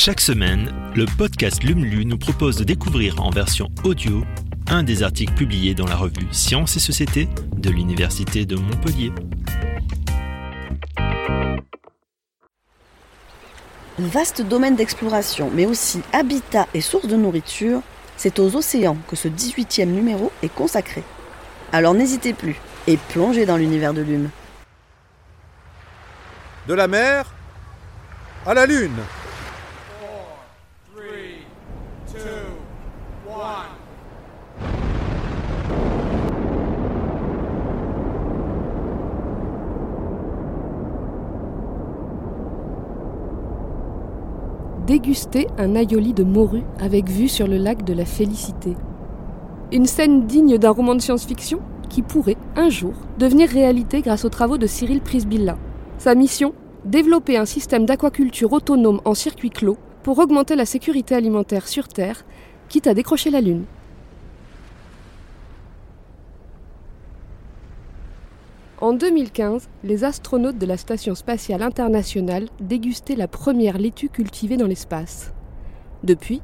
Chaque semaine, le podcast LUMLU nous propose de découvrir en version audio un des articles publiés dans la revue Sciences et Société de l'Université de Montpellier. Vaste domaine d'exploration, mais aussi habitat et source de nourriture, c'est aux océans que ce 18e numéro est consacré. Alors n'hésitez plus et plongez dans l'univers de Lume. De la mer à la lune. Déguster un aioli de morue avec vue sur le lac de la Félicité. Une scène digne d'un roman de science-fiction qui pourrait, un jour, devenir réalité grâce aux travaux de Cyril Prisbilla. Sa mission Développer un système d'aquaculture autonome en circuit clos pour augmenter la sécurité alimentaire sur Terre, quitte à décrocher la Lune. En 2015, les astronautes de la Station spatiale internationale dégustaient la première laitue cultivée dans l'espace. Depuis,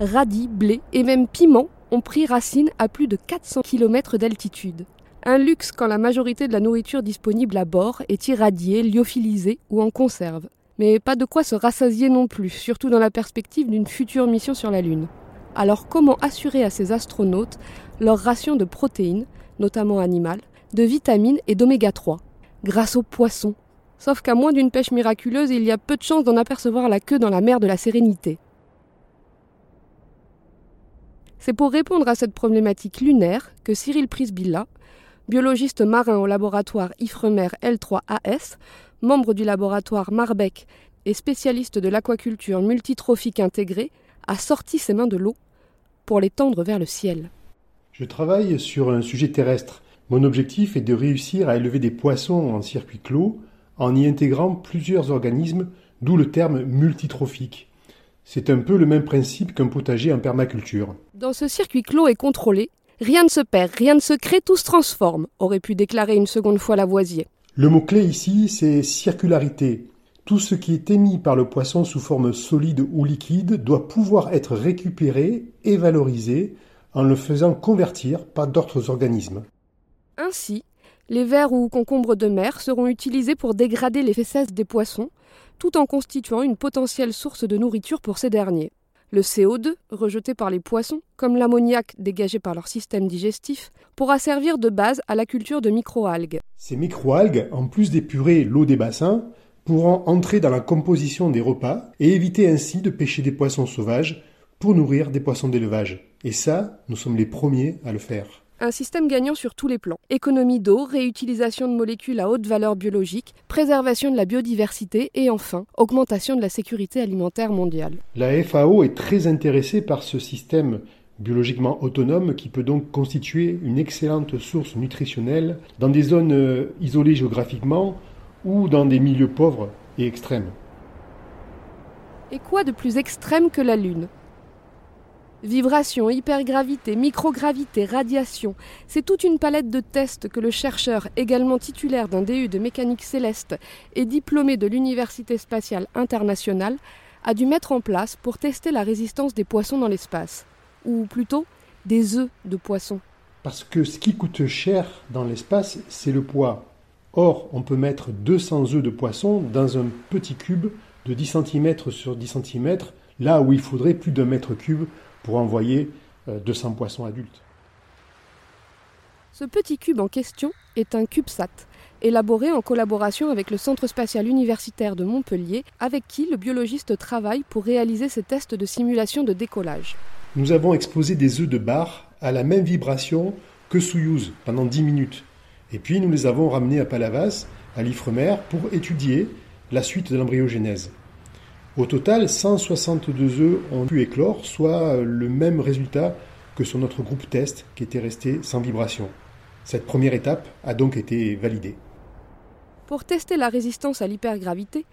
radis, blé et même piment ont pris racine à plus de 400 km d'altitude. Un luxe quand la majorité de la nourriture disponible à bord est irradiée, lyophilisée ou en conserve. Mais pas de quoi se rassasier non plus, surtout dans la perspective d'une future mission sur la Lune. Alors comment assurer à ces astronautes leur ration de protéines, notamment animales, de vitamines et d'oméga 3, grâce aux poissons. Sauf qu'à moins d'une pêche miraculeuse, il y a peu de chances d'en apercevoir la queue dans la mer de la Sérénité. C'est pour répondre à cette problématique lunaire que Cyril Prisbilla, biologiste marin au laboratoire Ifremer L3AS, membre du laboratoire Marbec et spécialiste de l'aquaculture multitrophique intégrée, a sorti ses mains de l'eau pour les tendre vers le ciel. Je travaille sur un sujet terrestre, mon objectif est de réussir à élever des poissons en circuit clos en y intégrant plusieurs organismes, d'où le terme multitrophique. C'est un peu le même principe qu'un potager en permaculture. Dans ce circuit clos et contrôlé, rien ne se perd, rien ne se crée, tout se transforme, aurait pu déclarer une seconde fois Lavoisier. Le mot-clé ici, c'est circularité. Tout ce qui est émis par le poisson sous forme solide ou liquide doit pouvoir être récupéré et valorisé en le faisant convertir par d'autres organismes. Ainsi, les vers ou concombres de mer seront utilisés pour dégrader les fesses des poissons, tout en constituant une potentielle source de nourriture pour ces derniers. Le CO2, rejeté par les poissons, comme l'ammoniac dégagé par leur système digestif, pourra servir de base à la culture de microalgues. Ces microalgues, en plus d'épurer l'eau des bassins, pourront entrer dans la composition des repas et éviter ainsi de pêcher des poissons sauvages pour nourrir des poissons d'élevage. Et ça, nous sommes les premiers à le faire. Un système gagnant sur tous les plans. Économie d'eau, réutilisation de molécules à haute valeur biologique, préservation de la biodiversité et enfin, augmentation de la sécurité alimentaire mondiale. La FAO est très intéressée par ce système biologiquement autonome qui peut donc constituer une excellente source nutritionnelle dans des zones euh, isolées géographiquement ou dans des milieux pauvres et extrêmes. Et quoi de plus extrême que la Lune? Vibration, hypergravité, microgravité, radiation, c'est toute une palette de tests que le chercheur, également titulaire d'un DU de mécanique céleste et diplômé de l'Université spatiale internationale, a dû mettre en place pour tester la résistance des poissons dans l'espace. Ou plutôt, des œufs de poissons. Parce que ce qui coûte cher dans l'espace, c'est le poids. Or, on peut mettre 200 œufs de poisson dans un petit cube de 10 cm sur 10 cm, là où il faudrait plus d'un mètre cube pour envoyer 200 euh, poissons adultes. Ce petit cube en question est un CubeSat, élaboré en collaboration avec le Centre spatial universitaire de Montpellier, avec qui le biologiste travaille pour réaliser ces tests de simulation de décollage. Nous avons exposé des œufs de bar à la même vibration que Soyouz pendant 10 minutes. Et puis nous les avons ramenés à Palavas, à l'Ifremer, pour étudier la suite de l'embryogénèse. Au total, 162 œufs ont pu éclore, soit le même résultat que sur notre groupe test qui était resté sans vibration. Cette première étape a donc été validée. Pour tester la résistance à l'hypergravité,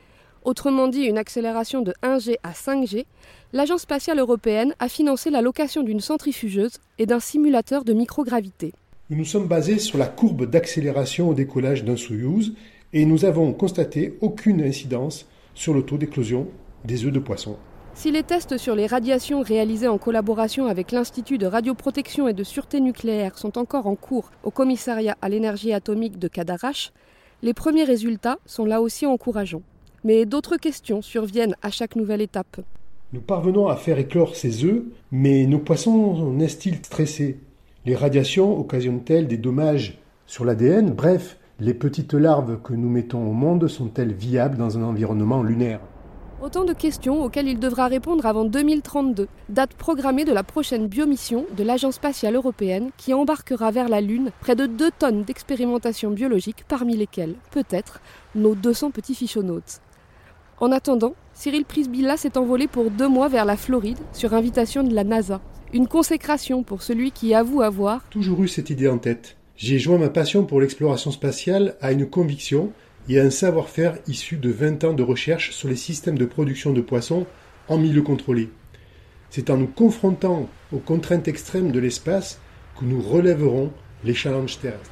autrement dit une accélération de 1G à 5G, l'Agence spatiale européenne a financé la location d'une centrifugeuse et d'un simulateur de microgravité. Nous nous sommes basés sur la courbe d'accélération au décollage d'un Soyouz et nous avons constaté aucune incidence sur le taux d'éclosion des œufs de poisson. Si les tests sur les radiations réalisés en collaboration avec l'Institut de radioprotection et de sûreté nucléaire sont encore en cours au commissariat à l'énergie atomique de Cadarache, les premiers résultats sont là aussi encourageants. Mais d'autres questions surviennent à chaque nouvelle étape. Nous parvenons à faire éclore ces œufs, mais nos poissons naissent-ils stressés Les radiations occasionnent-elles des dommages sur l'ADN Bref, les petites larves que nous mettons au monde sont-elles viables dans un environnement lunaire? Autant de questions auxquelles il devra répondre avant 2032, date programmée de la prochaine biomission de l'Agence spatiale européenne qui embarquera vers la Lune près de 2 tonnes d'expérimentation biologique, parmi lesquelles, peut-être, nos 200 petits fichonautes. En attendant, Cyril Prisbilla s'est envolé pour deux mois vers la Floride sur invitation de la NASA. Une consécration pour celui qui avoue avoir toujours eu cette idée en tête. J'ai joint ma passion pour l'exploration spatiale à une conviction et un savoir-faire issu de 20 ans de recherche sur les systèmes de production de poissons en milieu contrôlé. C'est en nous confrontant aux contraintes extrêmes de l'espace que nous relèverons les challenges terrestres.